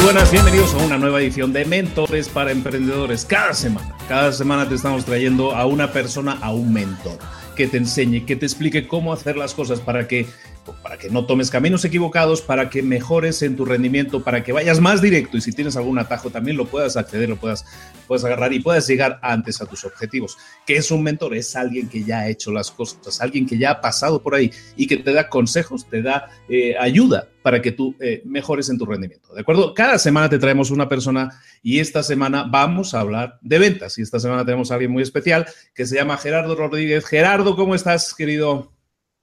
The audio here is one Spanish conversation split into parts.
Muy buenas, bienvenidos a una nueva edición de Mentores para Emprendedores. Cada semana, cada semana te estamos trayendo a una persona, a un mentor, que te enseñe, que te explique cómo hacer las cosas para que para que no tomes caminos equivocados, para que mejores en tu rendimiento, para que vayas más directo y si tienes algún atajo también lo puedas acceder, lo puedas, puedas agarrar y puedas llegar antes a tus objetivos. ¿Qué es un mentor? Es alguien que ya ha hecho las cosas, alguien que ya ha pasado por ahí y que te da consejos, te da eh, ayuda para que tú eh, mejores en tu rendimiento. ¿De acuerdo? Cada semana te traemos una persona y esta semana vamos a hablar de ventas. Y esta semana tenemos a alguien muy especial que se llama Gerardo Rodríguez. Gerardo, ¿cómo estás, querido?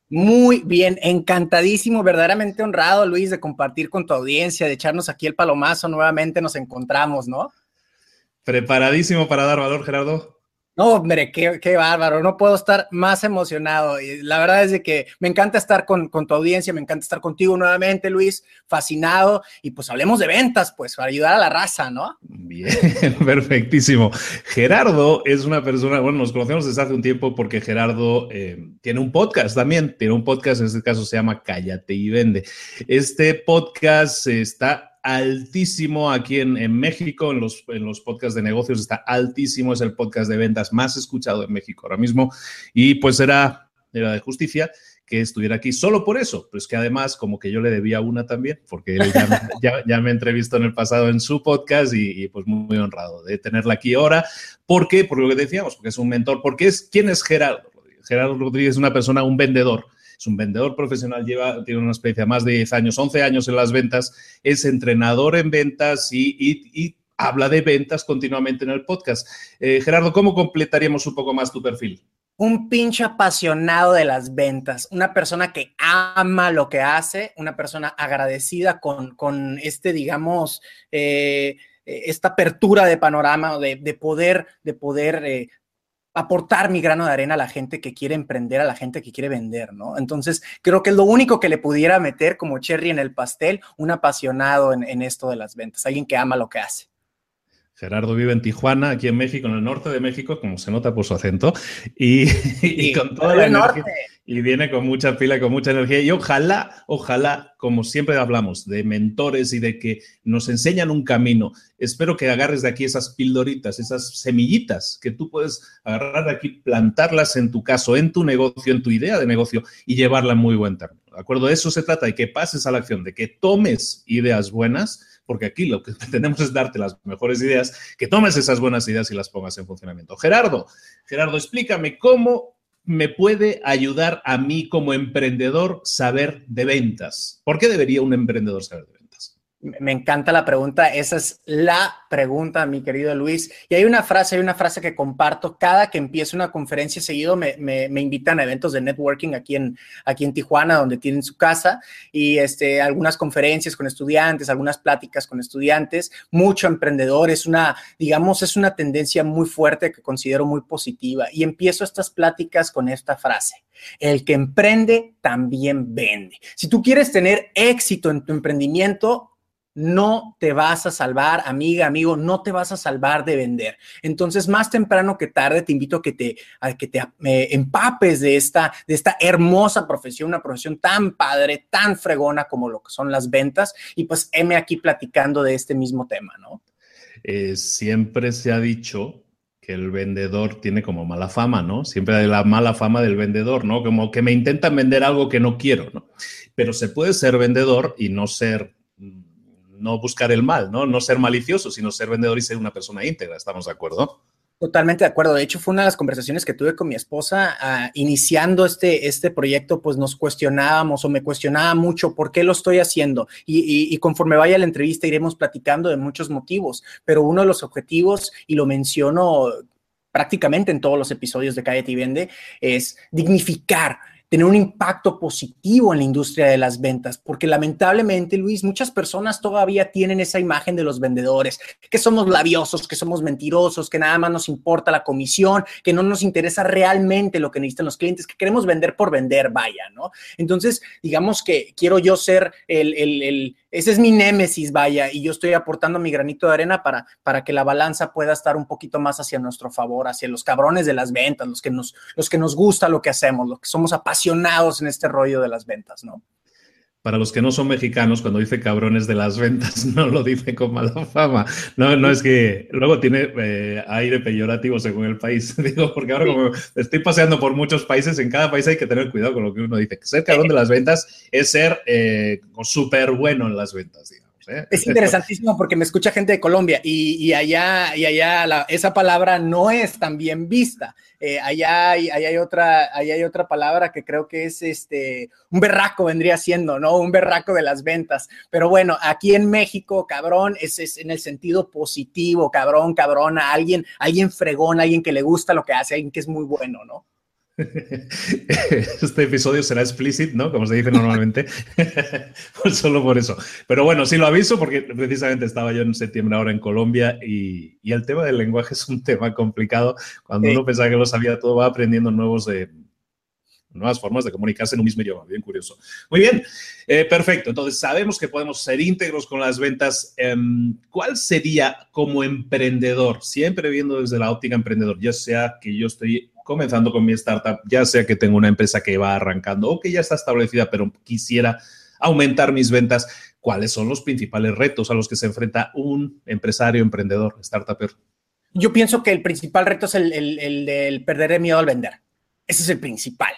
Muy bien, encantadísimo, verdaderamente honrado, Luis, de compartir con tu audiencia, de echarnos aquí el palomazo, nuevamente nos encontramos, ¿no? Preparadísimo para dar valor, Gerardo. No, hombre, qué, bárbaro, no puedo estar más emocionado. Y la verdad es de que me encanta estar con, con, tu audiencia, me encanta estar contigo nuevamente, Luis, fascinado. Y pues hablemos de ventas, pues, para ayudar a la raza, ¿no? Bien, perfectísimo. Gerardo es una persona, bueno, nos conocemos desde hace un tiempo porque Gerardo eh, tiene un podcast también, tiene un podcast, en este caso se llama Cállate y Vende. Este podcast está altísimo aquí en, México, en los, en los podcasts de negocios está altísimo, es el podcast de ventas más escuchado en México ahora mismo y pues era, era de justicia que estuviera aquí solo por eso, pues que además como que yo le debía una también, porque él ya, ya, me entrevistó en el pasado en su podcast y, pues muy, muy, honrado de tenerla aquí ahora. ¿Por qué? Por lo que decíamos, porque es un mentor, porque es, ¿quién es Gerardo Gerardo Rodríguez es una persona, un vendedor, es un vendedor profesional, lleva, tiene una experiencia más de 10 años, 11 años en las ventas, es entrenador en ventas y, habla de ventas continuamente en el podcast. Eh, Gerardo, ¿cómo completaríamos un poco más tu perfil? un pinche apasionado de las ventas, una persona que ama lo que hace, una persona agradecida con, con este, digamos, eh, esta apertura de panorama, de, de poder, de poder eh, aportar mi grano de arena a la gente que quiere emprender, a la gente que quiere vender, ¿no? Entonces, creo que es lo único que le pudiera meter como cherry en el pastel, un apasionado en, en esto de las ventas, alguien que ama lo que hace. Gerardo vive en Tijuana, aquí en México, en el norte de México, como se nota por su acento, y, con toda la energía, y viene con mucha pila, con mucha energía. Y ojalá, ojalá, como siempre hablamos, de mentores y de que nos enseñan un camino. Espero que agarres de aquí esas pildoritas, esas semillitas que tú puedes agarrar de aquí, plantarlas en tu caso, en tu negocio, en tu idea de negocio y llevarla muy buen término. ¿De acuerdo? De eso se trata, de que pases a la acción, de que tomes ideas buenas porque aquí lo que pretendemos es darte las mejores ideas, que tomes esas buenas ideas y las pongas en funcionamiento. Gerardo, Gerardo, explícame cómo me puede ayudar a mí como emprendedor saber de ventas. ¿Por qué debería un emprendedor saber de ventas? Me encanta la pregunta. Esa es la pregunta, mi querido Luis. Y hay una frase, hay una frase que comparto. Cada que empiezo una conferencia seguido me, me, invitan a eventos de networking aquí en, aquí en Tijuana, donde tienen su casa, y este, algunas conferencias con estudiantes, algunas pláticas con estudiantes, mucho emprendedor. Es una, digamos, es una tendencia muy fuerte que considero muy positiva. Y empiezo estas pláticas con esta frase. El que emprende también vende. Si tú quieres tener éxito en tu emprendimiento, no te vas a salvar, amiga, amigo, no te vas a salvar de vender. Entonces, más temprano que tarde, te invito a que te, eh, empapes de esta, de esta hermosa profesión, una profesión tan padre, tan fregona como lo que son las ventas. Y pues, heme aquí platicando de este mismo tema, ¿no? Eh, siempre se ha dicho que el vendedor tiene como mala fama, ¿no? Siempre hay la mala fama del vendedor, ¿no? Como que me intentan vender algo que no quiero, ¿no? Pero se puede ser vendedor y no ser no buscar el mal, ¿no? No ser malicioso, sino ser vendedor y ser una persona íntegra. ¿Estamos de acuerdo? Totalmente de acuerdo. De hecho, fue una de las conversaciones que tuve con mi esposa ah, iniciando este, este proyecto, pues nos cuestionábamos o me cuestionaba mucho por qué lo estoy haciendo. Y, y, conforme vaya la entrevista iremos platicando de muchos motivos, pero uno de los objetivos, y lo menciono prácticamente en todos los episodios de Cállate y Vende, es dignificar tener un impacto positivo en la industria de las ventas, porque lamentablemente, Luis, muchas personas todavía tienen esa imagen de los vendedores, que somos labiosos, que somos mentirosos, que nada más nos importa la comisión, que no nos interesa realmente lo que necesitan los clientes, que queremos vender por vender, vaya, ¿no? Entonces, digamos que quiero yo ser el, el, el ese es mi némesis, vaya, y yo estoy aportando mi granito de arena para, para que la balanza pueda estar un poquito más hacia nuestro favor, hacia los cabrones de las ventas, los que nos, los que nos gusta lo que hacemos, los que somos apasionados en este rollo de las ventas, ¿no? Para los que no son mexicanos, cuando dice cabrones de las ventas, no lo dice con mala fama. No, no es que luego tiene eh, aire peyorativo según el país. Digo, porque ahora como estoy paseando por muchos países, en cada país hay que tener cuidado con lo que uno dice. Ser cabrón de las ventas es ser eh, súper bueno en las ventas, digamos. ¿Eh? Es interesantísimo porque me escucha gente de Colombia y, allá, y allá esa palabra no es tan bien vista. Eh, allá, hay, hay otra, hay otra palabra que creo que es este, un berraco vendría siendo, ¿no? Un berraco de las ventas. Pero bueno, aquí en México, cabrón, es, es en el sentido positivo, cabrón, cabrona, alguien, alguien fregón, alguien que le gusta lo que hace, alguien que es muy bueno, ¿no? Este episodio será explícito, ¿no? Como se dice normalmente. Pues solo por eso. Pero bueno, sí lo aviso porque precisamente estaba yo en septiembre ahora en Colombia y, el tema del lenguaje es un tema complicado. Cuando uno pensaba que lo sabía todo, va aprendiendo nuevos de, nuevas formas de comunicarse en un mismo idioma. Bien curioso. Muy bien, eh, perfecto. Entonces, sabemos que podemos ser íntegros con las ventas. Em, ¿Cuál sería como emprendedor, siempre viendo desde la óptica emprendedor, ya sea que yo estoy comenzando con mi startup, ya sea que tengo una empresa que va arrancando o que ya está establecida, pero quisiera aumentar mis ventas, ¿cuáles son los principales retos a los que se enfrenta un empresario, emprendedor, startuper? Yo pienso que el principal reto es el, el del perder el miedo al vender. Ese es el principal.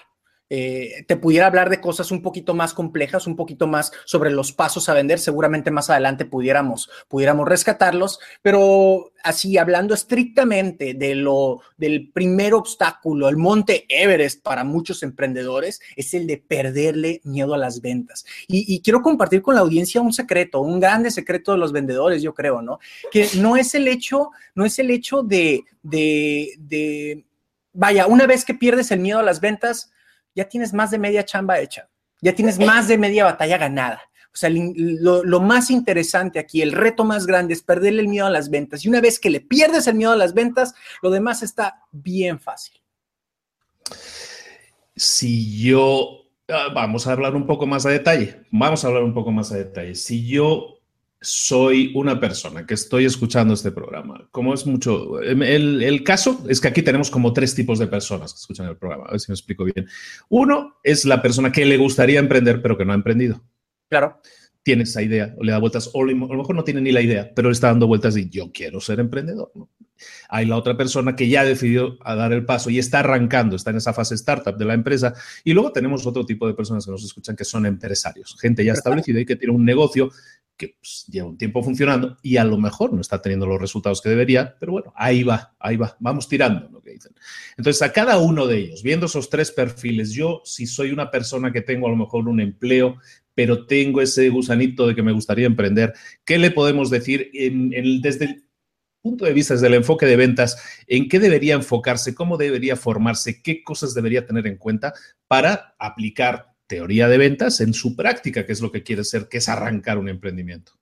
Eh, te pudiera hablar de cosas un poquito más complejas, un poquito más sobre los pasos a vender. Seguramente más adelante pudiéramos, pudiéramos rescatarlos, pero así hablando estrictamente de lo, del primer obstáculo, el monte Everest para muchos emprendedores, es el de perderle miedo a las ventas. Y, quiero compartir con la audiencia un secreto, un grande secreto de los vendedores, yo creo, ¿no? Que no es el hecho, no es el hecho de, de, de vaya, una vez que pierdes el miedo a las ventas, ya tienes más de media chamba hecha, ya tienes más de media batalla ganada. O sea, lo, más interesante aquí, el reto más grande es perderle el miedo a las ventas. Y una vez que le pierdes el miedo a las ventas, lo demás está bien fácil. Si yo, ah, vamos a hablar un poco más a detalle, vamos a hablar un poco más a detalle. Si yo soy una persona que estoy escuchando este programa. Como es mucho, em, el, caso es que aquí tenemos como tres tipos de personas que escuchan el programa. A ver si me explico bien. Uno es la persona que le gustaría emprender, pero que no ha emprendido. Claro. Tiene esa idea, o le da vueltas, o a lo mejor no tiene ni la idea, pero está dando vueltas y yo quiero ser emprendedor. Hay la otra persona que ya decidió a dar el paso y está arrancando, está en esa fase startup de la empresa. Y luego tenemos otro tipo de personas que nos escuchan que son empresarios, gente ya establecida y que tiene un negocio que pues, lleva un tiempo funcionando y a lo mejor no está teniendo los resultados que debería, pero bueno, ahí va, ahí va, vamos tirando, lo que dicen. Entonces, a cada uno de ellos, viendo esos tres perfiles, yo si soy una persona que tengo a lo mejor un empleo, pero tengo ese gusanito de que me gustaría emprender, ¿qué le podemos decir desde el punto de vista, desde el enfoque de ventas, en qué debería enfocarse, cómo debería formarse, qué cosas debería tener en cuenta para aplicar teoría de ventas en su práctica, que es lo que quiere ser, que es arrancar un emprendimiento?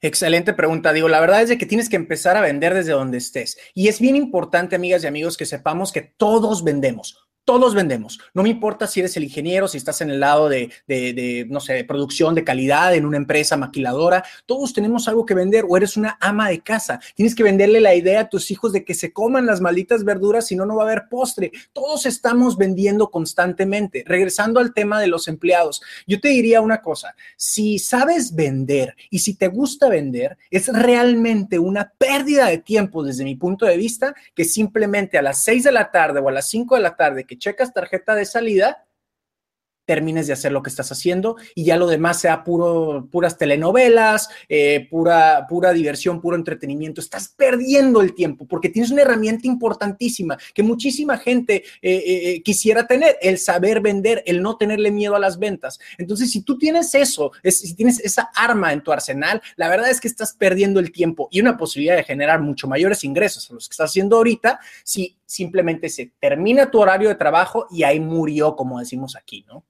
Excelente pregunta. Digo, la verdad es que tienes que empezar a vender desde donde estés. Y es bien importante, amigas y amigos, que sepamos que todos vendemos. Todos vendemos. No me importa si eres el ingeniero, si estás en el lado de, no sé, producción, de calidad, en una empresa maquiladora. Todos tenemos algo que vender o eres una ama de casa. Tienes que venderle la idea a tus hijos de que se coman las malditas verduras, si no, no va a haber postre. Todos estamos vendiendo constantemente. Regresando al tema de los empleados, yo te diría una cosa. Si sabes vender y si te gusta vender, es realmente una pérdida de tiempo desde mi punto de vista que simplemente a las 6 de la tarde o a las 5 de la tarde checas tarjeta de salida termines de hacer lo que estás haciendo y ya lo demás sea puro, puras telenovelas, eh, pura, pura diversión, puro entretenimiento. Estás perdiendo el tiempo porque tienes una herramienta importantísima que muchísima gente eh, eh, quisiera tener, el saber vender, el no tenerle miedo a las ventas. Entonces, si tú tienes eso, si tienes esa arma en tu arsenal, la verdad es que estás perdiendo el tiempo y una posibilidad de generar mucho mayores ingresos a los que estás haciendo ahorita simplemente se termina tu horario de trabajo y ahí murió, como decimos aquí, ¿no?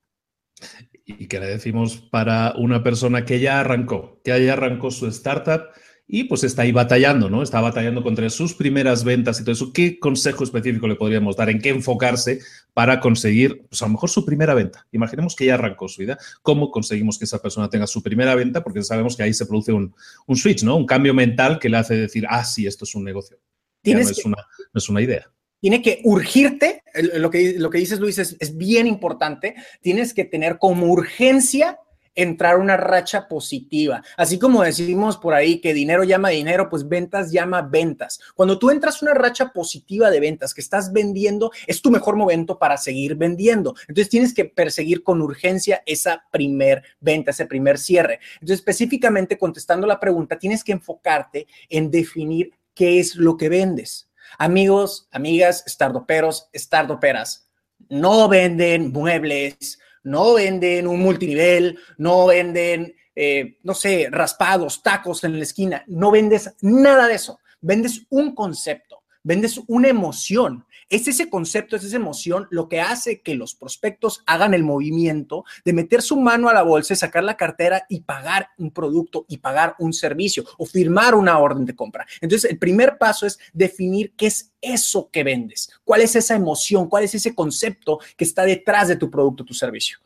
y que le decimos para una persona que ya arrancó, que ya arrancó su startup y pues está ahí batallando, ¿no? Está batallando contra sus primeras ventas y todo eso. ¿Qué consejo específico le podríamos dar? ¿En qué enfocarse para conseguir, pues a lo mejor su primera venta? Imaginemos que ya arrancó su vida. ¿Cómo conseguimos que esa persona tenga su primera venta? Porque sabemos que ahí se produce un, switch, ¿no? Un cambio mental que le hace decir, ah, sí, esto es un negocio. no, es una, no es una idea tiene que urgirte, lo que, lo que dices Luis es, es bien importante, tienes que tener como urgencia entrar una racha positiva. Así como decimos por ahí que dinero llama dinero, pues ventas llama ventas. Cuando tú entras una racha positiva de ventas, que estás vendiendo, es tu mejor momento para seguir vendiendo. Entonces tienes que perseguir con urgencia esa primer venta, ese primer cierre. Entonces específicamente contestando la pregunta, tienes que enfocarte en definir qué es lo que vendes. Amigos, amigas, stardoperos, stardoperas, no venden muebles, no venden un multinivel, no venden, eh, no sé, raspados, tacos en la esquina, no vendes nada de eso, vendes un concepto, vendes una emoción, es ese concepto, es esa emoción lo que hace que los prospectos hagan el movimiento de meter su mano a la bolsa, sacar la cartera y pagar un producto y pagar un servicio o firmar una orden de compra. Entonces, el primer paso es definir qué es eso que vendes, cuál es esa emoción, cuál es ese concepto que está detrás de tu producto, tu servicio.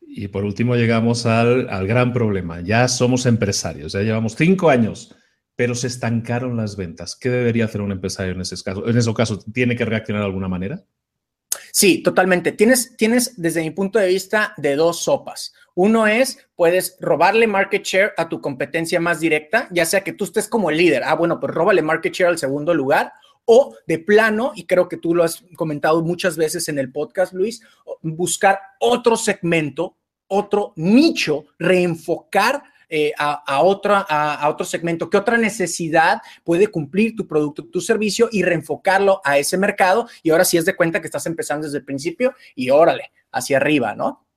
Y por último llegamos al, al gran problema. Ya somos empresarios, ya llevamos cinco años pero se estancaron las ventas. ¿Qué debería hacer un empresario en ese caso? En ese caso, ¿tiene que reaccionar de alguna manera? Sí, totalmente. Tienes, tienes desde mi punto de vista de dos sopas. Uno es, puedes robarle market share a tu competencia más directa, ya sea que tú estés como el líder. Ah, bueno, pues róbale market share al segundo lugar. O de plano, y creo que tú lo has comentado muchas veces en el podcast, Luis, buscar otro segmento, otro nicho, reenfocar eh, a, otra, a, otro segmento, qué otra necesidad puede cumplir tu producto, tu servicio y reenfocarlo a ese mercado. Y ahora sí es de cuenta que estás empezando desde el principio y órale, hacia arriba, ¿no?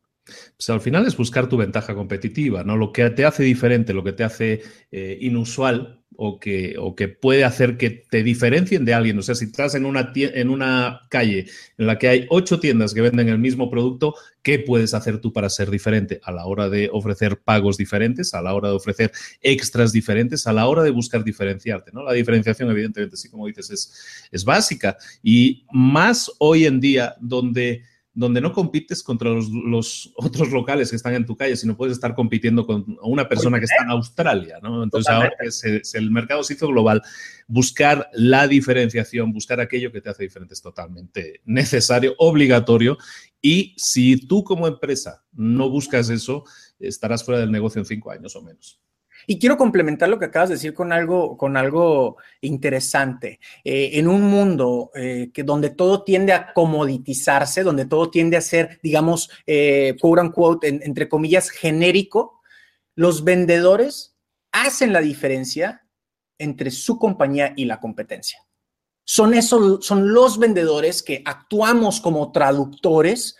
Pues al final es buscar tu ventaja competitiva, ¿no? Lo que te hace diferente, lo que te hace eh, inusual o que, o que puede hacer que te diferencien de alguien. O sea, si estás en una, en una calle en la que hay ocho tiendas que venden el mismo producto, ¿qué puedes hacer tú para ser diferente? A la hora de ofrecer pagos diferentes, a la hora de ofrecer extras diferentes, a la hora de buscar diferenciarte, ¿no? La diferenciación, evidentemente, sí, como dices, es, es básica. Y más hoy en día, donde donde no compites contra los, otros locales que están en tu calle, sino puedes estar compitiendo con una persona que está en Australia, ¿no? Entonces ahora que el mercado se hizo global, buscar la diferenciación, buscar aquello que te hace diferente es totalmente necesario, obligatorio, y si tú como empresa no buscas eso, estarás fuera del negocio en cinco años o menos. Y quiero complementar lo que acabas de decir con algo, con algo interesante. Eh, en un mundo eh, que donde todo tiende a comoditizarse, donde todo tiende a ser, digamos, eh, quote unquote, entre comillas, genérico, los vendedores hacen la diferencia entre su compañía y la competencia. Son, esos, son los vendedores que actuamos como traductores,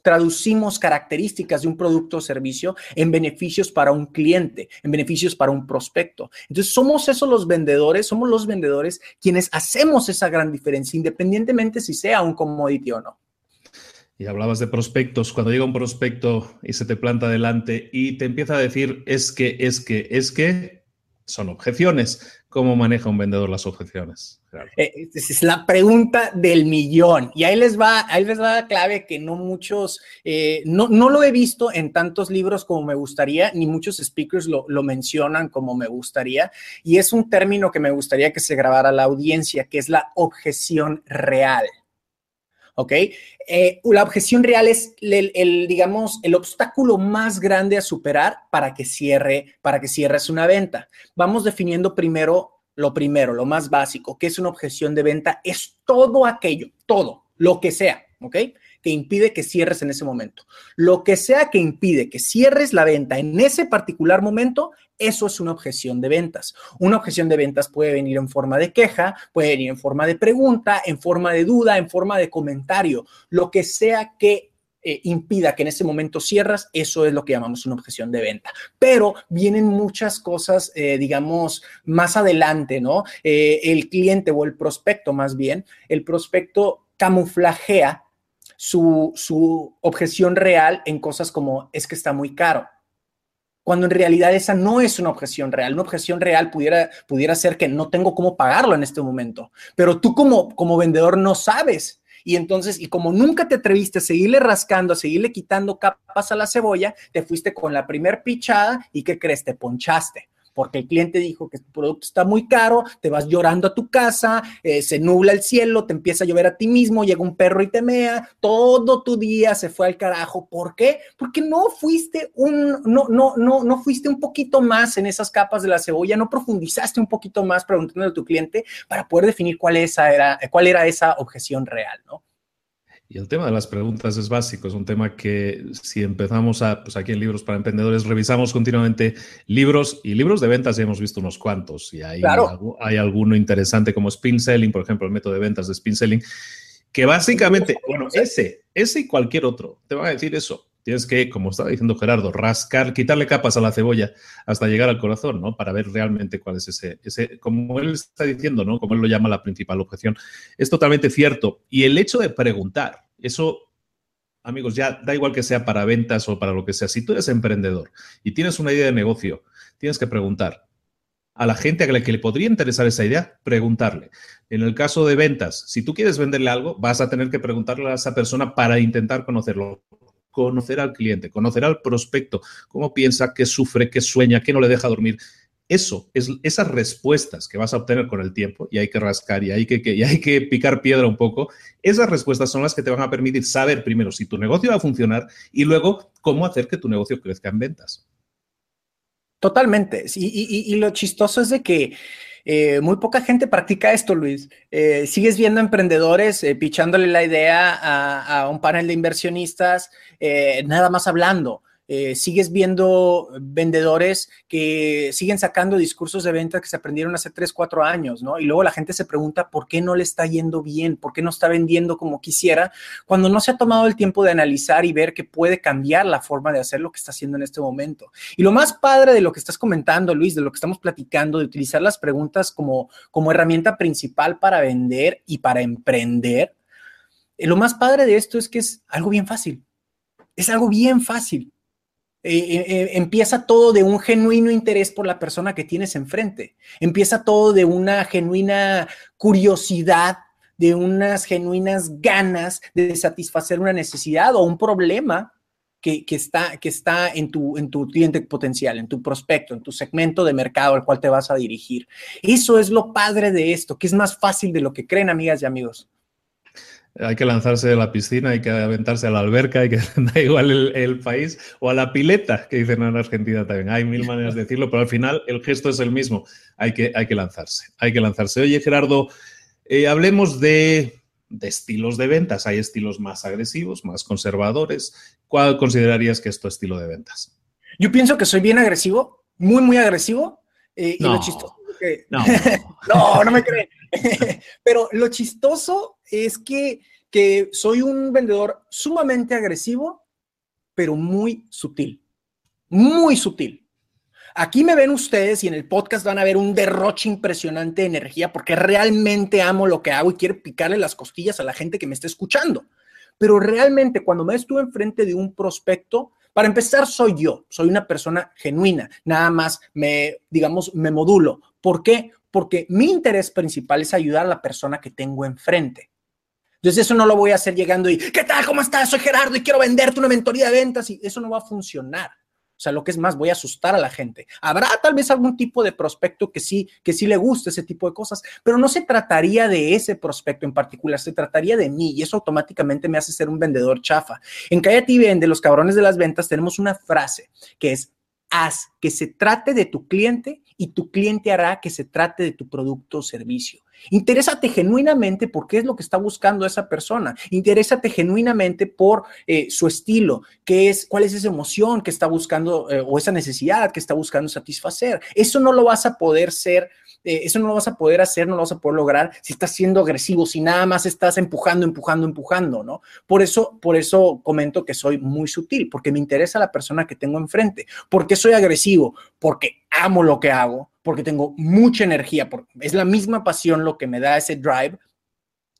traducimos características de un producto o servicio en beneficios para un cliente, en beneficios para un prospecto. Entonces, somos esos los vendedores, somos los vendedores quienes hacemos esa gran diferencia, independientemente si sea un commodity o no. Y hablabas de prospectos. Cuando llega un prospecto y se te planta delante y te empieza a decir es que, es que, es que, son objeciones. ¿Cómo maneja un vendedor las objeciones? Eh, es la pregunta del millón. Y ahí les va, ahí les va la clave que no muchos, eh, no, no, lo he visto en tantos libros como me gustaría, ni muchos speakers lo, lo, mencionan como me gustaría. Y es un término que me gustaría que se grabara la audiencia, que es la objeción real. ¿Ok? Eh, la objeción real es el, digamos, el obstáculo más grande a superar para que cierre, para que cierres una venta. Vamos definiendo primero lo primero, lo más básico, que es una objeción de venta, es todo aquello, todo, lo que sea, ¿ok? Que impide que cierres en ese momento. Lo que sea que impide que cierres la venta en ese particular momento eso es una objeción de ventas. Una objeción de ventas puede venir en forma de queja, puede venir en forma de pregunta, en forma de duda, en forma de comentario, lo que sea que eh, impida que en ese momento cierras, eso es lo que llamamos una objeción de venta. Pero vienen muchas cosas, eh, digamos, más adelante, ¿no? Eh, el cliente o el prospecto más bien, el prospecto camuflajea su, su objeción real en cosas como es que está muy caro cuando en realidad esa no es una objeción real. Una objeción real pudiera, pudiera ser que no tengo cómo pagarlo en este momento, pero tú como, como vendedor no sabes. Y entonces, y como nunca te atreviste a seguirle rascando, a seguirle quitando capas a la cebolla, te fuiste con la primer pichada y ¿qué crees? Te ponchaste porque el cliente dijo que tu producto está muy caro, te vas llorando a tu casa, eh, se nubla el cielo, te empieza a llover a ti mismo, llega un perro y te mea, todo tu día se fue al carajo. ¿Por qué? Porque no fuiste un, no, no, no, no fuiste un poquito más en esas capas de la cebolla, no profundizaste un poquito más preguntándole a tu cliente para poder definir cuál, esa era, cuál era esa objeción real, ¿no? Y el tema de las preguntas es básico, es un tema que si empezamos a, pues aquí en Libros para Emprendedores, revisamos continuamente libros y libros de ventas ya hemos visto unos cuantos y hay, hay alguno interesante como Spin Selling, por ejemplo, el método de ventas de Spin Selling, que básicamente, bueno, ese, ese y cualquier otro, te van a decir eso. Tienes que, como estaba diciendo Gerardo, rascar, quitarle capas a la cebolla hasta llegar al corazón, ¿no? Para ver realmente cuál es ese, ese, como él está diciendo, ¿no? Como él lo llama la principal objeción. Es totalmente cierto. Y el hecho de preguntar, eso, amigos, ya da igual que sea para ventas o para lo que sea. Si tú eres emprendedor y tienes una idea de negocio, tienes que preguntar. A la gente a la que le podría interesar esa idea, preguntarle. En el caso de ventas, si tú quieres venderle algo, vas a tener que preguntarle a esa persona para intentar conocerlo conocer al cliente, conocer al prospecto, cómo piensa, qué sufre, qué sueña, qué no le deja dormir. Eso, es, esas respuestas que vas a obtener con el tiempo, y hay que rascar y hay que, y hay que picar piedra un poco, esas respuestas son las que te van a permitir saber primero si tu negocio va a funcionar y luego cómo hacer que tu negocio crezca en ventas. Totalmente. y lo chistoso es de que eh, muy poca gente practica esto, Luis. Eh, sigues viendo emprendedores eh, pichándole la idea a, a, un panel de inversionistas, nada más hablando. Eh, sigues viendo vendedores que siguen sacando discursos de venta que se aprendieron hace 3, 4 años, ¿no? Y luego la gente se pregunta por qué no le está yendo bien, por qué no está vendiendo como quisiera, cuando no se ha tomado el tiempo de analizar y ver que puede cambiar la forma de hacer lo que está haciendo en este momento. Y lo más padre de lo que estás comentando, Luis, de lo que estamos platicando, de utilizar las preguntas como, como herramienta principal para vender y para emprender, eh, lo más padre de esto es que es algo bien fácil. Es algo bien fácil. Eh, eh, eh, empieza todo de un genuino interés por la persona que tienes enfrente. Empieza todo de una genuina curiosidad, de unas genuinas ganas de satisfacer una necesidad o un problema que, está, que está en, tu, en tu cliente potencial, en tu prospecto, en tu segmento de mercado al cual te vas a dirigir. Eso es lo padre de esto, que es más fácil de lo que creen, amigas y amigos hay que lanzarse de la piscina, hay que aventarse a la alberca, hay que da igual el, país, o a la pileta, que dicen en Argentina también. Hay mil maneras de decirlo, pero al final el gesto es el mismo. Hay que, hay que lanzarse, hay que lanzarse. Oye, Gerardo, eh, hablemos de, de estilos de ventas. Hay estilos más agresivos, más conservadores. ¿Cuál considerarías que es tu estilo de ventas? Yo pienso que soy bien agresivo, muy, muy agresivo. Eh, y lo chistoso es que... No, no, no me creen. Pero lo chistoso es que, que soy un vendedor sumamente agresivo, pero muy sutil. Muy sutil. Aquí me ven ustedes y en el podcast van a ver un derroche impresionante de energía porque realmente amo lo que hago y quiero picarle las costillas a la gente que me está escuchando. Pero realmente cuando me estuve enfrente de un prospecto, para empezar soy yo, soy una persona genuina, nada más me, digamos, me modulo. ¿Por qué? Porque mi interés principal es ayudar a la persona que tengo enfrente. Entonces eso no lo voy a hacer llegando y, ¿qué tal? ¿Cómo estás? Soy Gerardo y quiero venderte una mentoría de ventas y eso no va a funcionar. O sea, lo que es más, voy a asustar a la gente. Habrá tal vez algún tipo de prospecto que sí, que sí le guste ese tipo de cosas, pero no se trataría de ese prospecto en particular, se trataría de mí y eso automáticamente me hace ser un vendedor chafa. En Cállate y Vende, los cabrones de las ventas, tenemos una frase que es, haz que se trate de tu cliente y tu cliente hará que se trate de tu producto o servicio. Interésate genuinamente por qué es lo que está buscando esa persona. Interésate genuinamente por eh, su estilo, qué es, cuál es esa emoción que está buscando eh, o esa necesidad que está buscando satisfacer. Eso no lo vas a poder ser eh, eso no lo vas a poder hacer, no lo vas a poder lograr si estás siendo agresivo, si nada más estás empujando, empujando, empujando, ¿no? Por eso, por eso comento que soy muy sutil, porque me interesa la persona que tengo enfrente. ¿Por qué soy agresivo? Porque amo lo que hago, porque tengo mucha energía, porque es la misma pasión lo que me da ese drive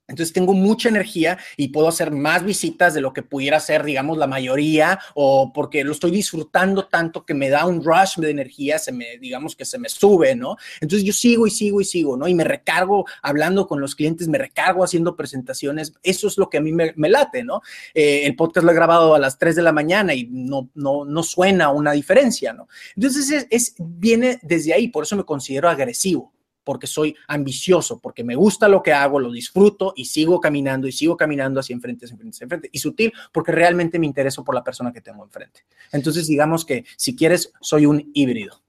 entonces tengo mucha energía y puedo hacer más visitas de lo que pudiera hacer, digamos, la mayoría, o porque lo estoy disfrutando tanto que me da un rush de energía, se me, digamos que se me sube, ¿no? Entonces yo sigo y sigo y sigo, ¿no? Y me recargo hablando con los clientes, me recargo haciendo presentaciones, eso es lo que a mí me, late, ¿no? Eh, el podcast lo he grabado a las 3 de la mañana y no, no, no suena una diferencia, ¿no? Entonces es, viene desde ahí, por eso me considero agresivo porque soy ambicioso, porque me gusta lo que hago, lo disfruto y sigo caminando y sigo caminando hacia enfrente, hacia enfrente, hacia enfrente. Y sutil, porque realmente me intereso por la persona que tengo enfrente. Entonces, digamos que si quieres, soy un híbrido.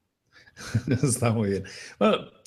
Está muy bien.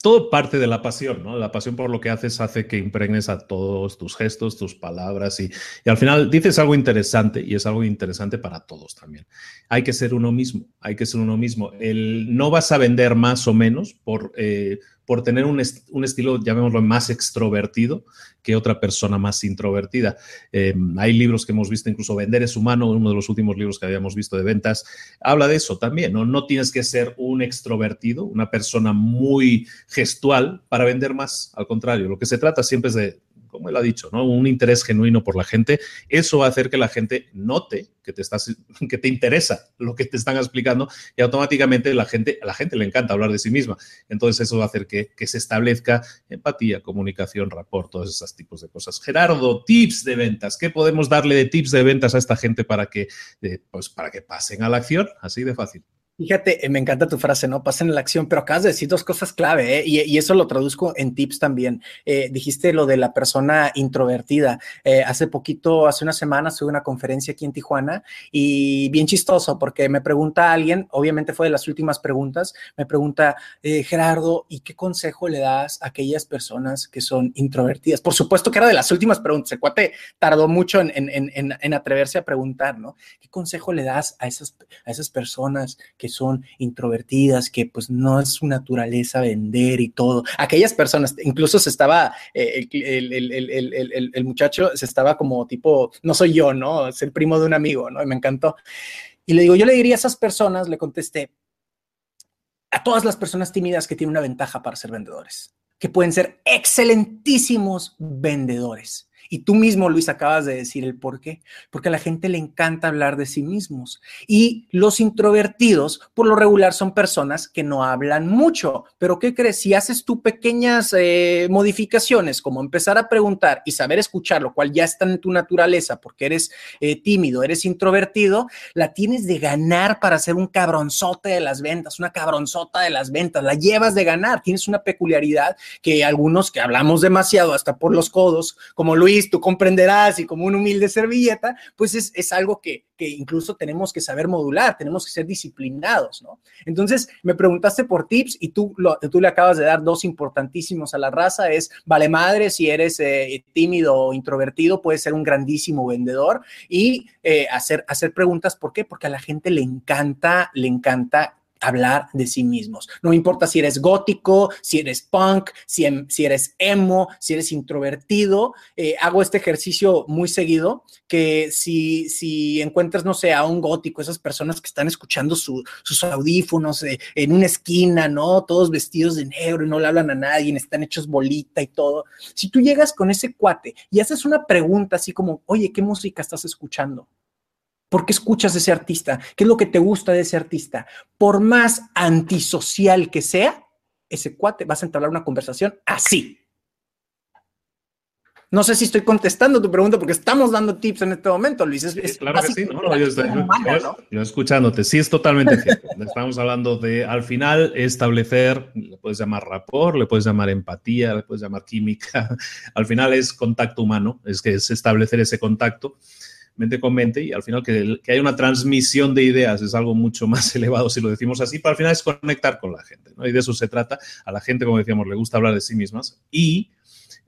Todo parte de la pasión, ¿no? La pasión por lo que haces hace que impregnes a todos tus gestos, tus palabras y, y, al final dices algo interesante y es algo interesante para todos también. Hay que ser uno mismo, hay que ser uno mismo. El, no vas a vender más o menos por... Eh, por tener un, un, estilo, llamémoslo, más extrovertido que otra persona más introvertida. Em, hay libros que hemos visto, incluso Vender es humano, uno de los últimos libros que habíamos visto de ventas, habla de eso también, ¿no? No tienes que ser un extrovertido, una persona muy gestual para vender más, al contrario, lo que se trata siempre es de como él ha dicho, ¿no? Un interés genuino por la gente. Eso va a hacer que la gente note que te, estás, que te interesa lo que te están explicando y automáticamente la gente, a la gente le encanta hablar de sí misma. Entonces eso va a hacer que, que se establezca empatía, comunicación, rapport, todos esos tipos de cosas. Gerardo, tips de ventas. ¿Qué podemos darle de tips de ventas a esta gente para que, eh, pues, para que pasen a la acción? Así de fácil. Fíjate, eh, me encanta tu frase, ¿no? Pasen en la acción, pero acabas de decir dos cosas clave, ¿eh? y, eso lo traduzco en tips también. Eh, dijiste lo de la persona introvertida. Eh, hace poquito, hace una semana, estuve en una conferencia aquí en Tijuana y bien chistoso porque me pregunta alguien, obviamente fue de las últimas preguntas, me pregunta, Gerardo, ¿y qué consejo le das a aquellas personas que son introvertidas? Por supuesto que era de las últimas preguntas. El cuate tardó mucho en, en atreverse a preguntar, ¿no? ¿Qué consejo le das a esas, a esas personas que son introvertidas, que pues no es su naturaleza vender y todo. Aquellas personas, incluso se estaba, eh, el, muchacho se estaba como tipo, no soy yo, ¿no? Es el primo de un amigo, ¿no? Y me encantó. Y le digo, yo le diría a esas personas, le contesté, a todas las personas tímidas que tienen una ventaja para ser vendedores, que pueden ser excelentísimos vendedores y tú mismo, Luis, acabas de decir el por qué. Porque a la gente le encanta hablar de sí mismos. Y los introvertidos, por lo regular, son personas que no hablan mucho. Pero ¿qué crees? Si haces tú pequeñas eh, modificaciones, como empezar a preguntar y saber escuchar, lo cual ya está en tu naturaleza, porque eres eh, tímido, eres introvertido, la tienes de ganar para ser un cabronzote de las ventas, una cabronzota de las ventas. La llevas de ganar. Tienes una peculiaridad que algunos que hablamos demasiado, hasta por los codos, como Luis, Luis, tú comprenderás y como una humilde servilleta, pues es, es algo que, que incluso tenemos que saber modular, tenemos que ser disciplinados, ¿no? Entonces, me preguntaste por tips y tú, lo, tú le acabas de dar dos importantísimos a la raza, es, vale madre, si eres eh, tímido o introvertido, puedes ser un grandísimo vendedor y eh, hacer, hacer preguntas, ¿por qué? Porque a la gente le encanta, le encanta hablar de sí mismos. No importa si eres gótico, si eres punk, si, em, eres emo, si eres introvertido. Eh, hago este ejercicio muy seguido, que si, si encuentras, no sé, a un gótico, esas personas que están escuchando sus audífonos eh, en una esquina, ¿no? Todos vestidos de negro y no le hablan a nadie, están hechos bolita y todo. Si tú llegas con ese cuate y haces una pregunta así como, oye, ¿qué música estás escuchando? ¿Por qué escuchas a ese artista? ¿Qué es lo que te gusta de ese artista? Por más antisocial que sea, ese cuate vas a entablar una conversación así. No sé si estoy contestando tu pregunta porque estamos dando tips en este momento, Luis. claro que sí, ¿no? yo, escuchándote, sí es totalmente cierto. Estamos hablando de, al final, establecer, le puedes llamar rapport, le puedes llamar empatía, le puedes llamar química. Al final es contacto humano, es que es establecer ese contacto mente con mente y al final que, que hay una transmisión de ideas es algo mucho más elevado si lo decimos así, pero al final es conectar con la gente, ¿no? Y de eso se trata. A la gente, como decíamos, le gusta hablar de sí mismas y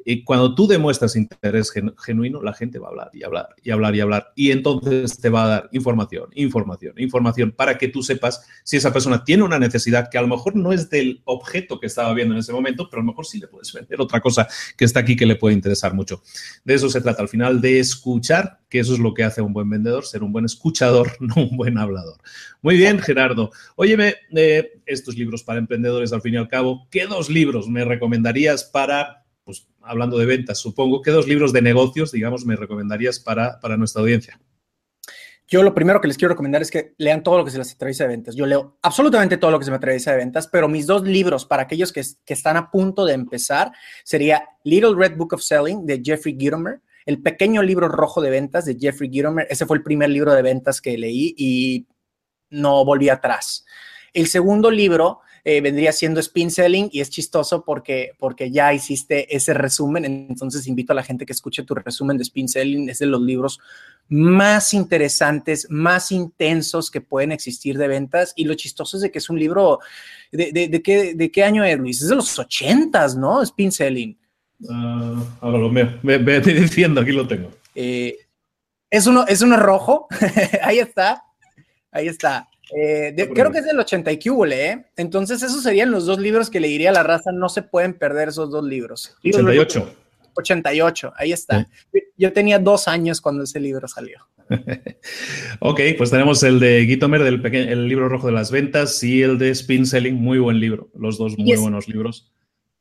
y cuando tú demuestras interés genuino, la gente va a hablar y hablar y hablar y hablar. Y entonces te va a dar información, información, información para que tú sepas si esa persona tiene una necesidad que a lo mejor no es del objeto que estaba viendo en ese momento, pero a lo mejor sí le puedes vender otra cosa que está aquí que le puede interesar mucho. De eso se trata al final, de escuchar, que eso es lo que hace un buen vendedor, ser un buen escuchador, no un buen hablador. Muy bien, Gerardo. Óyeme, eh, estos libros para emprendedores, al fin y al cabo, ¿qué dos libros me recomendarías para pues hablando de ventas, supongo, ¿qué dos libros de negocios, digamos, me recomendarías para, nuestra audiencia? Yo lo primero que les quiero recomendar es que lean todo lo que se les atraviesa de ventas. Yo leo absolutamente todo lo que se me atraviesa de ventas, pero mis dos libros para aquellos que, están a punto de empezar sería Little Red Book of Selling de Jeffrey Gitomer, el pequeño libro rojo de ventas de Jeffrey Gitomer. Ese fue el primer libro de ventas que leí y no volví atrás. El segundo libro eh, vendría siendo spin selling y es chistoso porque, porque ya hiciste ese resumen. Entonces invito a la gente que escuche tu resumen de spin selling. Es de los libros más interesantes, más intensos que pueden existir de ventas. Y lo chistoso es de que es un libro, ¿de, de, qué, de qué año es, Luis? Es de los ochentas, ¿no? Spin selling. Uh, ahora lo veo. Me, diciendo, aquí lo tengo. Eh, es, uno, es uno rojo. Ahí está. Ahí está. Eh, creo que es del 80 y ¿eh? Entonces, esos serían los dos libros que le diría a la raza. No se pueden perder esos dos libros. 88. 88, ahí está. Yo tenía dos años cuando ese libro salió. ok, pues tenemos el de Gitomer, del el libro rojo de las ventas, y el de Spin Selling, muy buen libro. Los dos muy buenos libros.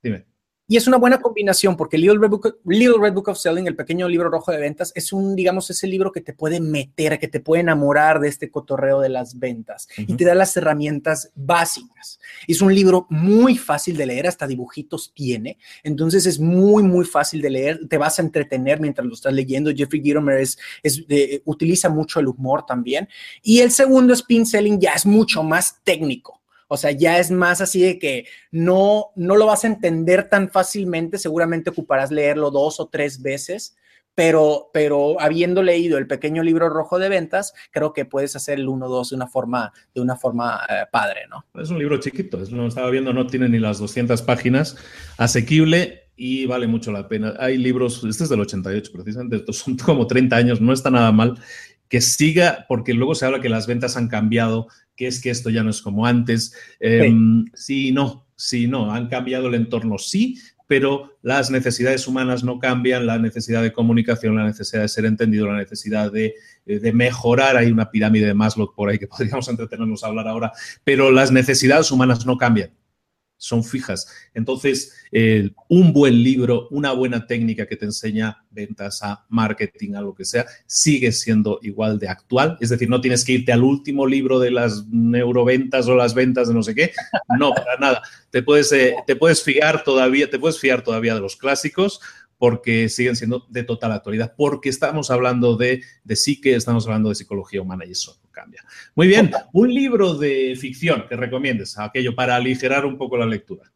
Dime. Y es una buena combinación porque Little Red, Book, Little Red Book of Selling, el pequeño libro rojo de ventas, es un, digamos, ese libro que te puede meter, que te puede enamorar de este cotorreo de las ventas y te da las herramientas básicas. Es un libro muy fácil de leer, hasta dibujitos tiene, entonces es muy, muy fácil de leer, te vas a entretener mientras lo estás leyendo. Jeffrey Gitomer es, es utiliza mucho el humor también. Y el segundo, Spin Selling, ya es mucho más técnico o sea, ya es más así de que no, no lo vas a entender tan fácilmente, seguramente ocuparás leerlo dos o tres veces, pero, pero habiendo leído el pequeño libro rojo de ventas, creo que puedes hacer el 1-2 de una forma, de una forma eh, padre, ¿no? Es un libro chiquito, es, lo estaba viendo, no tiene ni las 200 páginas, asequible y vale mucho la pena. Hay libros, este es del 88 precisamente, estos son como 30 años, no está nada mal que siga, porque luego se habla que las ventas han cambiado, que es que esto ya no es como antes. Em, sí. no, sí, no, han cambiado el entorno, sí, pero las necesidades humanas no cambian, la necesidad de comunicación, la necesidad de ser entendido, la necesidad de, de, mejorar, hay una pirámide de Maslow por ahí que podríamos entretenernos a hablar ahora, pero las necesidades humanas no cambian son fijas. Entonces, un buen libro, una buena técnica que te enseña ventas a marketing, a lo que sea, sigue siendo igual de actual. Es decir, no tienes que irte al último libro de las neuroventas o las ventas de no sé qué. No, para nada. Te puedes, eh, te puedes fiar todavía, te puedes fiar todavía de los clásicos porque siguen siendo de total actualidad, porque estamos hablando de, de psique, estamos hablando de psicología humana y eso no cambia. Muy bien, un libro de ficción que recomiendes, aquello para aligerar un poco la lectura.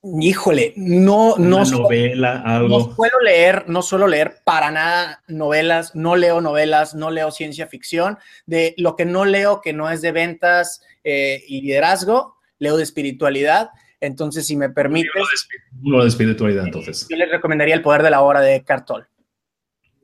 Híjole, no, no. novela, algo. No suelo leer, no suelo leer para nada novelas, no leo novelas, no leo ciencia ficción. De lo que no leo, que no es de ventas eh, y liderazgo, leo de espiritualidad. Entonces, si me permites. Uno de espiritualidad, entonces. Yo les recomendaría El poder de la hora de Cartol.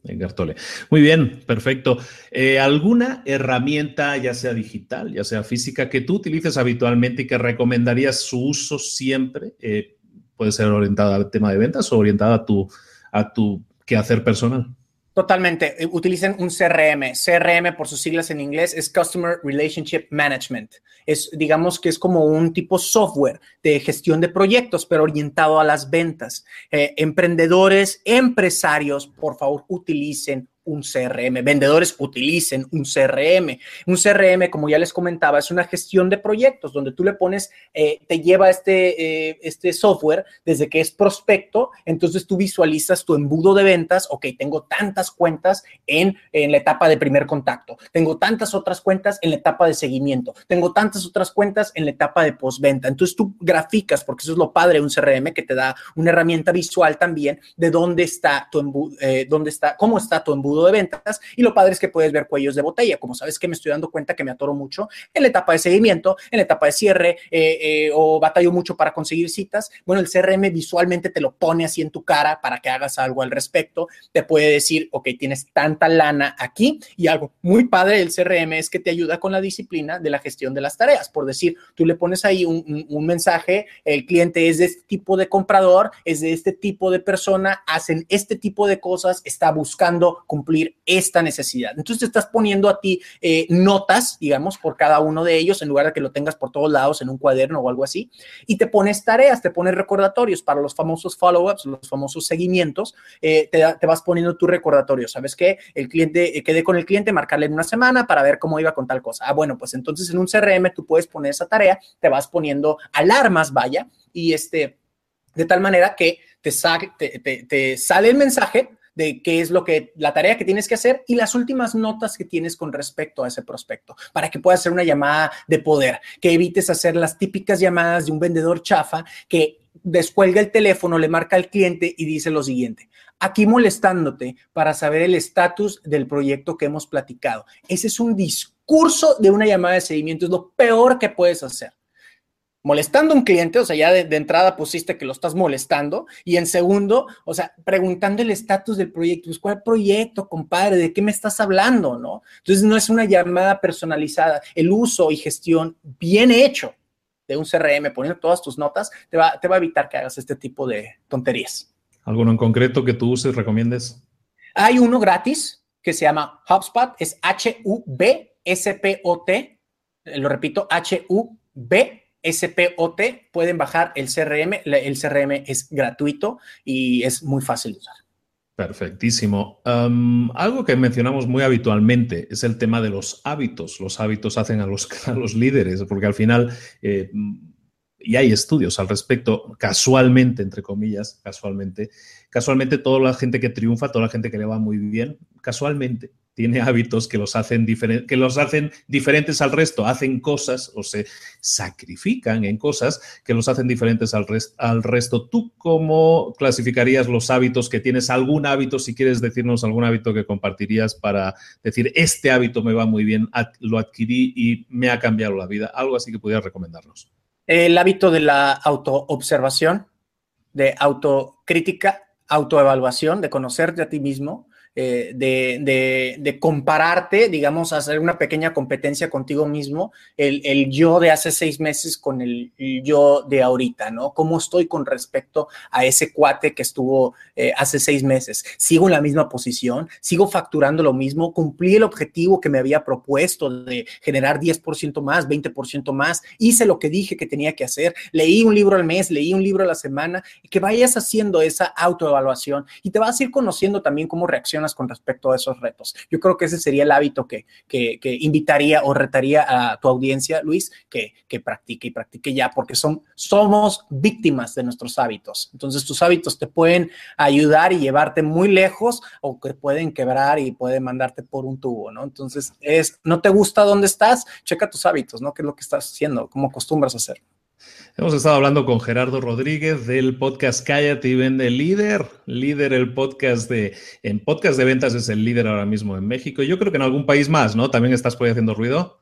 En Cartole. Muy bien, perfecto. Eh, ¿Alguna herramienta, ya sea digital, ya sea física, que tú utilices habitualmente y que recomendarías su uso siempre? Eh, puede ser orientada al tema de ventas o orientada a tu, a tu quehacer personal. Totalmente. Eh, utilicen un CRM. CRM, por sus siglas en inglés, es Customer Relationship Management. Es, digamos que es como un tipo software de gestión de proyectos, pero orientado a las ventas. Eh, emprendedores, empresarios, por favor, utilicen un CRM. Vendedores utilicen un CRM. Un CRM, como ya les comentaba, es una gestión de proyectos donde tú le pones, eh, te lleva este, eh, este software desde que es prospecto, entonces tú visualizas tu embudo de ventas, ok, tengo tantas cuentas en, en la etapa de primer contacto, tengo tantas otras cuentas en la etapa de seguimiento, tengo tantas otras cuentas en la etapa de postventa. Entonces tú graficas, porque eso es lo padre de un CRM que te da una herramienta visual también de dónde está tu embudo, eh, dónde está, cómo está tu embudo de ventas y lo padre es que puedes ver cuellos de botella. Como sabes que me estoy dando cuenta que me atoro mucho en la etapa de seguimiento, en la etapa de cierre eh, eh, o batallo mucho para conseguir citas. Bueno, el CRM visualmente te lo pone así en tu cara para que hagas algo al respecto. Te puede decir, ok, tienes tanta lana aquí y algo muy padre del CRM es que te ayuda con la disciplina de la gestión de las tareas. Por decir, tú le pones ahí un, un mensaje, el cliente es de este tipo de comprador, es de este tipo de persona, hacen este tipo de cosas, está buscando cumplir esta necesidad. Entonces te estás poniendo a ti eh, notas, digamos, por cada uno de ellos, en lugar de que lo tengas por todos lados en un cuaderno o algo así, y te pones tareas, te pones recordatorios para los famosos follow-ups, los famosos seguimientos, eh, te, vas poniendo tu recordatorio. ¿Sabes qué? El cliente, eh, quedé con el cliente, marcarle en una semana para ver cómo iba con tal cosa. Ah, bueno, pues entonces en un CRM tú puedes poner esa tarea, te vas poniendo alarmas, vaya, y este, de tal manera que te sale el mensaje de qué es lo que, la tarea que tienes que hacer y las últimas notas que tienes con respecto a ese prospecto, para que puedas hacer una llamada de poder, que evites hacer las típicas llamadas de un vendedor chafa que descuelga el teléfono, le marca al cliente y dice lo siguiente, aquí molestándote para saber el estatus del proyecto que hemos platicado. Ese es un discurso de una llamada de seguimiento, es lo peor que puedes hacer molestando a un cliente, o sea, ya de, entrada pusiste que lo estás molestando, y en segundo, o sea, preguntando el estatus del proyecto, pues, ¿cuál proyecto, compadre? ¿De qué me estás hablando, no? Entonces, no es una llamada personalizada. El uso y gestión bien hecho de un CRM, poniendo todas tus notas, te va, te va a evitar que hagas este tipo de tonterías. ¿Alguno en concreto que tú uses, recomiendes? Hay uno gratis que se llama HubSpot, es H-U-B-S-P-O-T, lo repito, H-U-B SPOT, pueden bajar el CRM. El CRM es gratuito y es muy fácil de usar. Perfectísimo. algo que mencionamos muy habitualmente es el tema de los hábitos. Los hábitos hacen a los, líderes, porque al final, eh, y hay estudios al respecto, casualmente, entre comillas, casualmente, casualmente toda la gente que triunfa, toda la gente que le va muy bien, casualmente tiene hábitos que los hacen, que los hacen diferentes al resto, hacen cosas o se sacrifican en cosas que los hacen diferentes al, al resto. ¿Tú cómo clasificarías los hábitos que tienes? ¿Algún hábito, si quieres decirnos algún hábito que compartirías para decir, este hábito me va muy bien, lo adquirí y me ha cambiado la vida? Algo así que pudieras recomendarnos. El hábito de la autoobservación, de autocrítica, autoevaluación, de conocerte a ti mismo, eh, de, compararte, digamos, hacer una pequeña competencia contigo mismo, el, yo de hace seis meses con el, yo de ahorita, ¿no? ¿Cómo estoy con respecto a ese cuate que estuvo eh, hace seis meses? ¿Sigo en la misma posición? ¿Sigo facturando lo mismo? ¿Cumplí el objetivo que me había propuesto de generar 10% más, 20% más? ¿Hice lo que dije que tenía que hacer? ¿Leí un libro al mes? ¿Leí un libro a la semana? Que vayas haciendo esa autoevaluación y te vas a ir conociendo también cómo reacciona con respecto a esos retos. Yo creo que ese sería el hábito que, que, invitaría o retaría a tu audiencia, Luis, que, que practique y practique ya, porque son, somos víctimas de nuestros hábitos. Entonces, tus hábitos te pueden ayudar y llevarte muy lejos o que pueden quebrar y pueden mandarte por un tubo, ¿no? Entonces, es, ¿no te gusta dónde estás? Checa tus hábitos, ¿no? ¿Qué es lo que estás haciendo? ¿Cómo acostumbras a hacer? Hemos estado hablando con Gerardo Rodríguez del podcast Cállate y Vende Líder. Líder, el podcast de. En podcast de ventas es el líder ahora mismo en México. Yo creo que en algún país más, ¿no? ¿También estás haciendo ruido?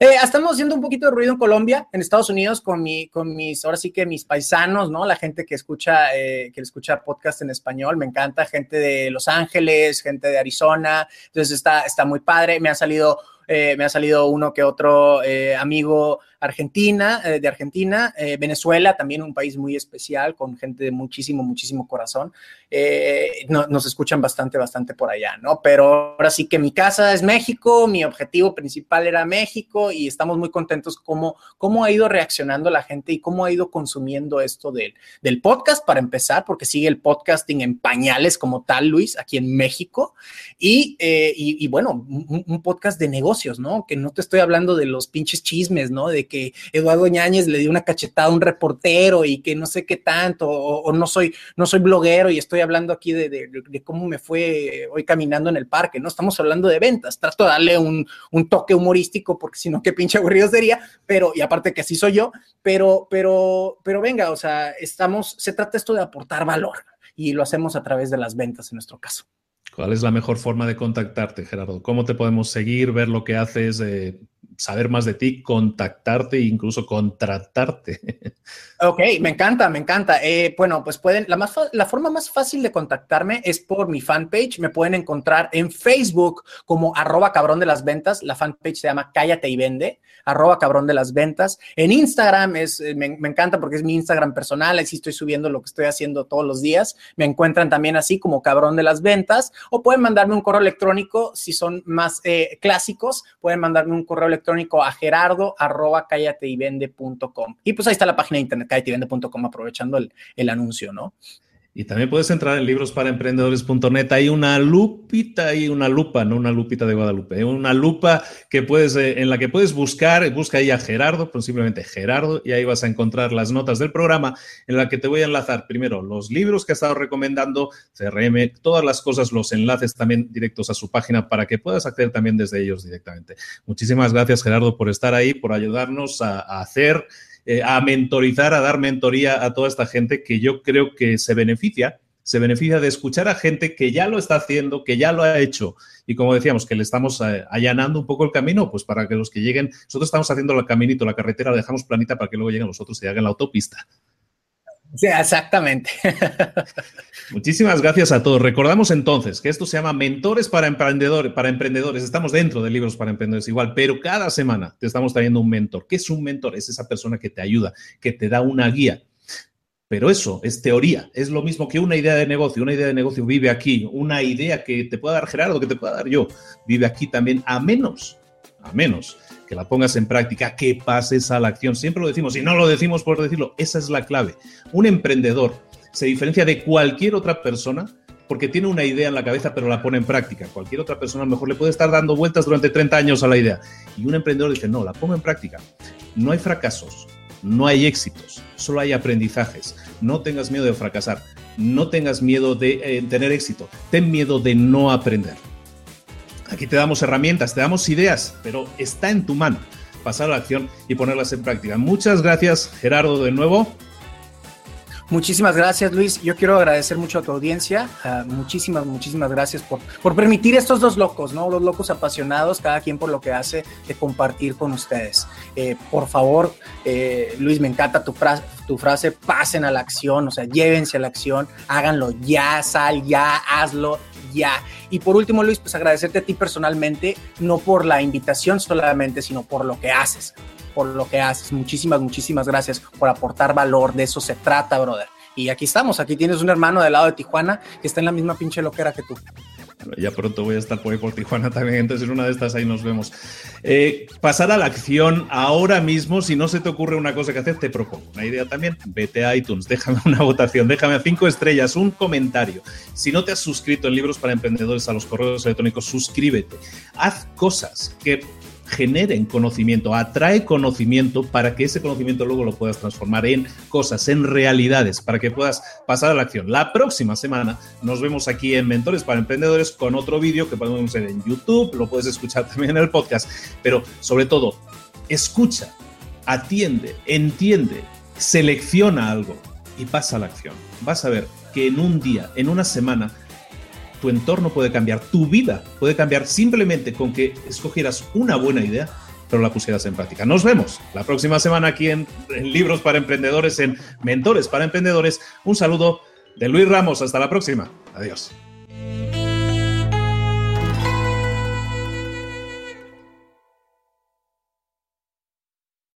Eh, estamos haciendo un poquito de ruido en Colombia, en Estados Unidos, con, mi, con mis, ahora sí que mis paisanos, ¿no? La gente que escucha, eh, que escucha podcast en español, me encanta, gente de Los Ángeles, gente de Arizona, entonces está, está muy padre, me ha salido, eh, me ha salido uno que otro amigo Argentina, eh, de Argentina, eh, Venezuela, también un país muy especial, con gente de muchísimo, muchísimo corazón. Eh, no, nos escuchan bastante, bastante por allá, ¿no? Pero ahora sí que mi casa es México, mi objetivo principal era México y estamos muy contentos cómo, cómo ha ido reaccionando la gente y cómo ha ido consumiendo esto del, del podcast, para empezar, porque sigue el podcasting en pañales como tal, Luis, aquí en México. Y, y, bueno, un, un, podcast de negocios, ¿no? Que no te estoy hablando de los pinches chismes, ¿no? De Eduardo Ñáñez le dio una cachetada a un reportero y que no sé qué tanto, o, no, soy, no soy bloguero y estoy hablando aquí de, de, de, cómo me fue hoy caminando en el parque, ¿no? Estamos hablando de ventas, trato de darle un, un toque humorístico porque si no, qué pinche aburrido sería, pero, y aparte que así soy yo, pero, pero, pero venga, o sea, estamos, se trata esto de aportar valor y lo hacemos a través de las ventas en nuestro caso. ¿Cuál es la mejor forma de contactarte, Gerardo? ¿Cómo te podemos seguir, ver lo que haces, eh, saber más de ti, contactarte e incluso contratarte? Ok, me encanta, me encanta. Eh, bueno, pues pueden, la, más, la forma más fácil de contactarme es por mi fanpage. Me pueden encontrar en Facebook como arroba cabrón de las ventas. La fanpage se llama Cállate y Vende, arroba cabrón de las ventas. En Instagram es, eh, me, me encanta porque es mi Instagram personal. Ahí sí estoy subiendo lo que estoy haciendo todos los días. Me encuentran también así como cabrón de las ventas o pueden mandarme un correo electrónico si son más eh, clásicos. Pueden mandarme un correo electrónico a gerardo arroba cállateivende.com. Y pues ahí está la página de internet cállateivende.com aprovechando el, el anuncio, ¿no? Y también puedes entrar en librosparaemprendedores.net. Hay una lupita, hay una lupa, no una lupita de Guadalupe, una lupa que puedes, eh, en la que puedes buscar, busca ahí a Gerardo, posiblemente Gerardo, y ahí vas a encontrar las notas del programa en la que te voy a enlazar primero los libros que he estado recomendando, CRM, todas las cosas, los enlaces también directos a su página para que puedas acceder también desde ellos directamente. Muchísimas gracias, Gerardo, por estar ahí, por ayudarnos a hacer eh, a mentorizar, a dar mentoría a toda esta gente que yo creo que se beneficia, se beneficia de escuchar a gente que ya lo está haciendo, que ya lo ha hecho y como decíamos, que le estamos eh, allanando un poco el camino, pues para que los que lleguen, nosotros estamos haciendo el caminito, la carretera, la dejamos planita para que luego lleguen los otros y hagan la autopista. Sí, exactamente. Muchísimas gracias a todos. Recordamos entonces que esto se llama Mentores para Emprendedores. Para emprendedores. Estamos dentro de libros para emprendedores igual, pero cada semana te estamos trayendo un mentor. ¿Qué es un mentor? Es esa persona que te ayuda, que te da una guía. Pero eso es teoría, es lo mismo que una idea de negocio. Una idea de negocio vive aquí, una idea que te pueda dar Gerardo, que te pueda dar yo, vive aquí también, a menos, a menos que la pongas en práctica, que pases a la acción. Siempre lo decimos y no lo decimos por decirlo, esa es la clave. Un emprendedor se diferencia de cualquier otra persona porque tiene una idea en la cabeza pero la pone en práctica. Cualquier otra persona a lo mejor le puede estar dando vueltas durante 30 años a la idea. Y un emprendedor dice, no, la pongo en práctica. No hay fracasos, no hay éxitos, solo hay aprendizajes. No tengas miedo de fracasar, no tengas miedo de eh, tener éxito, ten miedo de no aprender. Aquí te damos herramientas, te damos ideas, pero está en tu mano pasar a la acción y ponerlas en práctica. Muchas gracias, Gerardo, de nuevo. Muchísimas gracias, Luis. Yo quiero agradecer mucho a tu audiencia. Uh, muchísimas, muchísimas gracias por, por permitir estos dos locos, ¿no? Los locos apasionados, cada quien por lo que hace, de compartir con ustedes. Eh, por favor, eh, Luis, me encanta tu frase, tu frase, pasen a la acción, o sea, llévense a la acción, háganlo ya, sal ya, hazlo ya. Y por último, Luis, pues agradecerte a ti personalmente, no por la invitación solamente, sino por lo que haces por lo que haces. Muchísimas, muchísimas gracias por aportar valor. De eso se trata, brother. Y aquí estamos, aquí tienes un hermano del lado de Tijuana que está en la misma pinche loquera que tú. Ya pronto voy a estar por ahí por Tijuana también, entonces en una de estas ahí nos vemos. Eh, pasar a la acción ahora mismo, si no se te ocurre una cosa que hacer, te propongo una idea también. Vete a iTunes, déjame una votación, déjame a cinco estrellas, un comentario. Si no te has suscrito en Libros para Emprendedores a los correos electrónicos, suscríbete. Haz cosas que generen conocimiento, atrae conocimiento para que ese conocimiento luego lo puedas transformar en cosas, en realidades, para que puedas pasar a la acción. La próxima semana nos vemos aquí en Mentores para Emprendedores con otro vídeo que podemos ver en YouTube, lo puedes escuchar también en el podcast, pero sobre todo, escucha atiende, entiende, selecciona algo y pasa a la acción. Vas a ver que en un día, en una semana, tu entorno puede cambiar, tu vida puede cambiar simplemente con que escogieras una buena idea, pero la pusieras en práctica. Nos vemos la próxima semana aquí en, Libros para Emprendedores, en Mentores para Emprendedores. Un saludo de Luis Ramos. Hasta la próxima. Adiós.